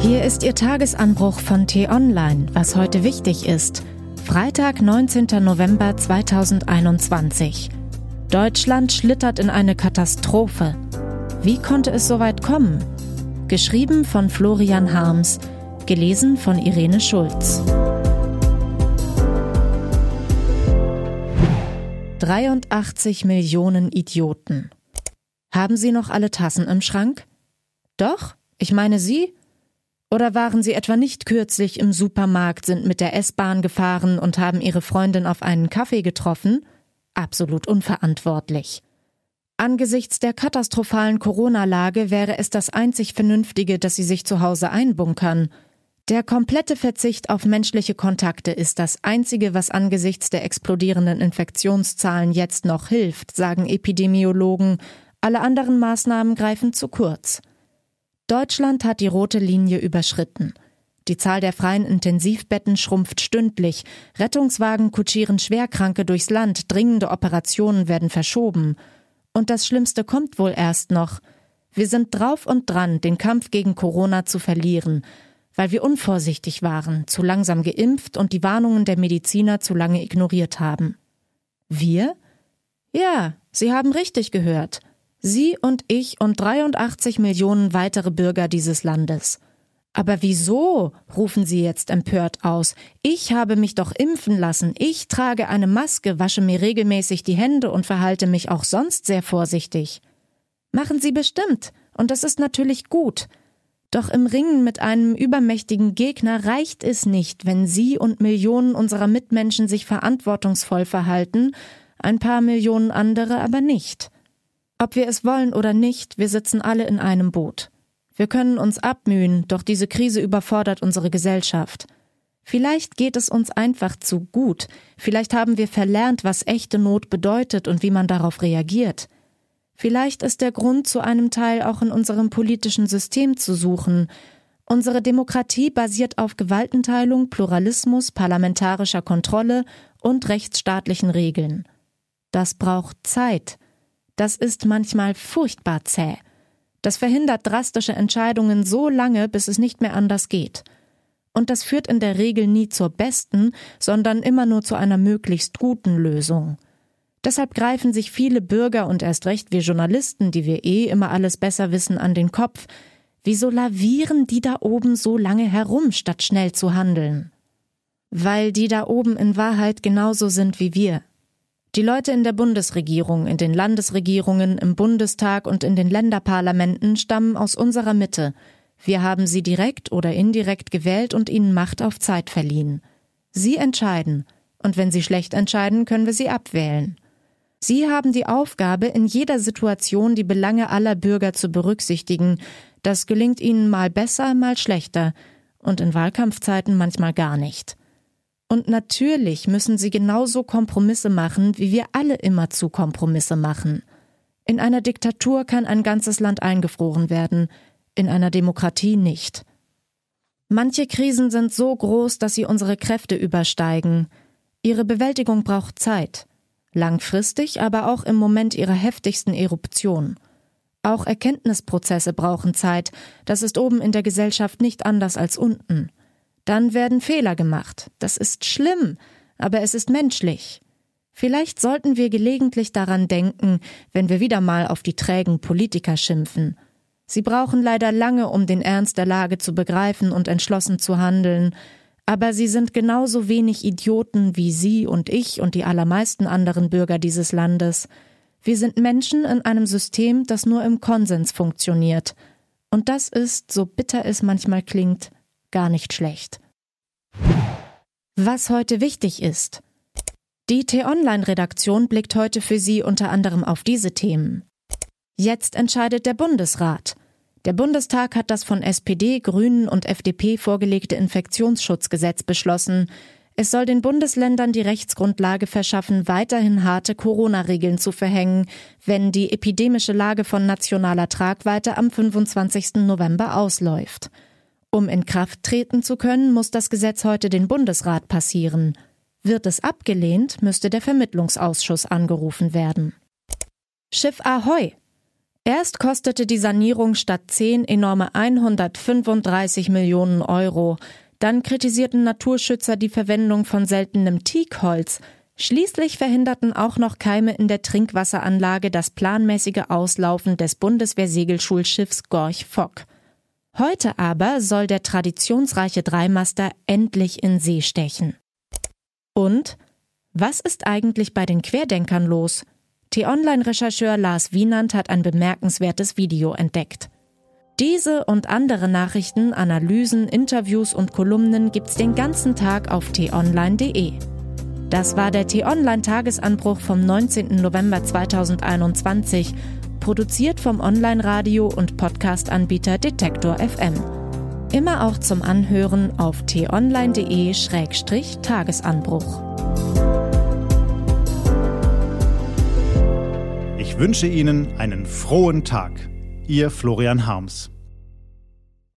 Hier ist Ihr Tagesanbruch von T-Online, was heute wichtig ist. Freitag, 19. November 2021. Deutschland schlittert in eine Katastrophe. Wie konnte es so weit kommen? Geschrieben von Florian Harms, gelesen von Irene Schulz. 83 Millionen Idioten. Haben Sie noch alle Tassen im Schrank? Doch? Ich meine Sie? Oder waren Sie etwa nicht kürzlich im Supermarkt, sind mit der S-Bahn gefahren und haben Ihre Freundin auf einen Kaffee getroffen? Absolut unverantwortlich. Angesichts der katastrophalen Corona-Lage wäre es das einzig Vernünftige, dass Sie sich zu Hause einbunkern. Der komplette Verzicht auf menschliche Kontakte ist das Einzige, was angesichts der explodierenden Infektionszahlen jetzt noch hilft, sagen Epidemiologen. Alle anderen Maßnahmen greifen zu kurz. Deutschland hat die rote Linie überschritten. Die Zahl der freien Intensivbetten schrumpft stündlich, Rettungswagen kutschieren Schwerkranke durchs Land, dringende Operationen werden verschoben. Und das Schlimmste kommt wohl erst noch. Wir sind drauf und dran, den Kampf gegen Corona zu verlieren, weil wir unvorsichtig waren, zu langsam geimpft und die Warnungen der Mediziner zu lange ignoriert haben. Wir? Ja, Sie haben richtig gehört. Sie und ich und 83 Millionen weitere Bürger dieses Landes. Aber wieso? rufen Sie jetzt empört aus. Ich habe mich doch impfen lassen. Ich trage eine Maske, wasche mir regelmäßig die Hände und verhalte mich auch sonst sehr vorsichtig. Machen Sie bestimmt. Und das ist natürlich gut. Doch im Ringen mit einem übermächtigen Gegner reicht es nicht, wenn Sie und Millionen unserer Mitmenschen sich verantwortungsvoll verhalten, ein paar Millionen andere aber nicht. Ob wir es wollen oder nicht, wir sitzen alle in einem Boot. Wir können uns abmühen, doch diese Krise überfordert unsere Gesellschaft. Vielleicht geht es uns einfach zu gut, vielleicht haben wir verlernt, was echte Not bedeutet und wie man darauf reagiert. Vielleicht ist der Grund zu einem Teil auch in unserem politischen System zu suchen. Unsere Demokratie basiert auf Gewaltenteilung, Pluralismus, parlamentarischer Kontrolle und rechtsstaatlichen Regeln. Das braucht Zeit, das ist manchmal furchtbar zäh. Das verhindert drastische Entscheidungen so lange, bis es nicht mehr anders geht. Und das führt in der Regel nie zur besten, sondern immer nur zu einer möglichst guten Lösung. Deshalb greifen sich viele Bürger und erst recht wir Journalisten, die wir eh immer alles besser wissen, an den Kopf. Wieso lavieren die da oben so lange herum, statt schnell zu handeln? Weil die da oben in Wahrheit genauso sind wie wir. Die Leute in der Bundesregierung, in den Landesregierungen, im Bundestag und in den Länderparlamenten stammen aus unserer Mitte. Wir haben sie direkt oder indirekt gewählt und ihnen Macht auf Zeit verliehen. Sie entscheiden, und wenn sie schlecht entscheiden, können wir sie abwählen. Sie haben die Aufgabe, in jeder Situation die Belange aller Bürger zu berücksichtigen. Das gelingt ihnen mal besser, mal schlechter und in Wahlkampfzeiten manchmal gar nicht. Und natürlich müssen sie genauso Kompromisse machen, wie wir alle immerzu Kompromisse machen. In einer Diktatur kann ein ganzes Land eingefroren werden, in einer Demokratie nicht. Manche Krisen sind so groß, dass sie unsere Kräfte übersteigen. Ihre Bewältigung braucht Zeit. Langfristig, aber auch im Moment ihrer heftigsten Eruption. Auch Erkenntnisprozesse brauchen Zeit. Das ist oben in der Gesellschaft nicht anders als unten. Dann werden Fehler gemacht. Das ist schlimm, aber es ist menschlich. Vielleicht sollten wir gelegentlich daran denken, wenn wir wieder mal auf die trägen Politiker schimpfen. Sie brauchen leider lange, um den Ernst der Lage zu begreifen und entschlossen zu handeln, aber sie sind genauso wenig Idioten wie Sie und ich und die allermeisten anderen Bürger dieses Landes. Wir sind Menschen in einem System, das nur im Konsens funktioniert. Und das ist, so bitter es manchmal klingt, gar nicht schlecht. Was heute wichtig ist. Die T-Online-Redaktion blickt heute für Sie unter anderem auf diese Themen. Jetzt entscheidet der Bundesrat. Der Bundestag hat das von SPD, Grünen und FDP vorgelegte Infektionsschutzgesetz beschlossen. Es soll den Bundesländern die Rechtsgrundlage verschaffen, weiterhin harte Corona-Regeln zu verhängen, wenn die epidemische Lage von nationaler Tragweite am 25. November ausläuft. Um in Kraft treten zu können, muss das Gesetz heute den Bundesrat passieren. Wird es abgelehnt, müsste der Vermittlungsausschuss angerufen werden. Schiff Ahoi! Erst kostete die Sanierung statt 10 enorme 135 Millionen Euro. Dann kritisierten Naturschützer die Verwendung von seltenem Teakholz. Schließlich verhinderten auch noch Keime in der Trinkwasseranlage das planmäßige Auslaufen des Bundeswehrsegelschulschiffs Gorch Fock. Heute aber soll der traditionsreiche Dreimaster endlich in See stechen. Und was ist eigentlich bei den Querdenkern los? T-Online-Rechercheur Lars Wienand hat ein bemerkenswertes Video entdeckt. Diese und andere Nachrichten, Analysen, Interviews und Kolumnen gibt's den ganzen Tag auf t-online.de. Das war der T-Online-Tagesanbruch vom 19. November 2021, produziert vom Online-Radio- und Podcast-Anbieter Detektor FM. Immer auch zum Anhören auf t-online.de-tagesanbruch. Ich wünsche Ihnen einen frohen Tag. Ihr Florian Harms.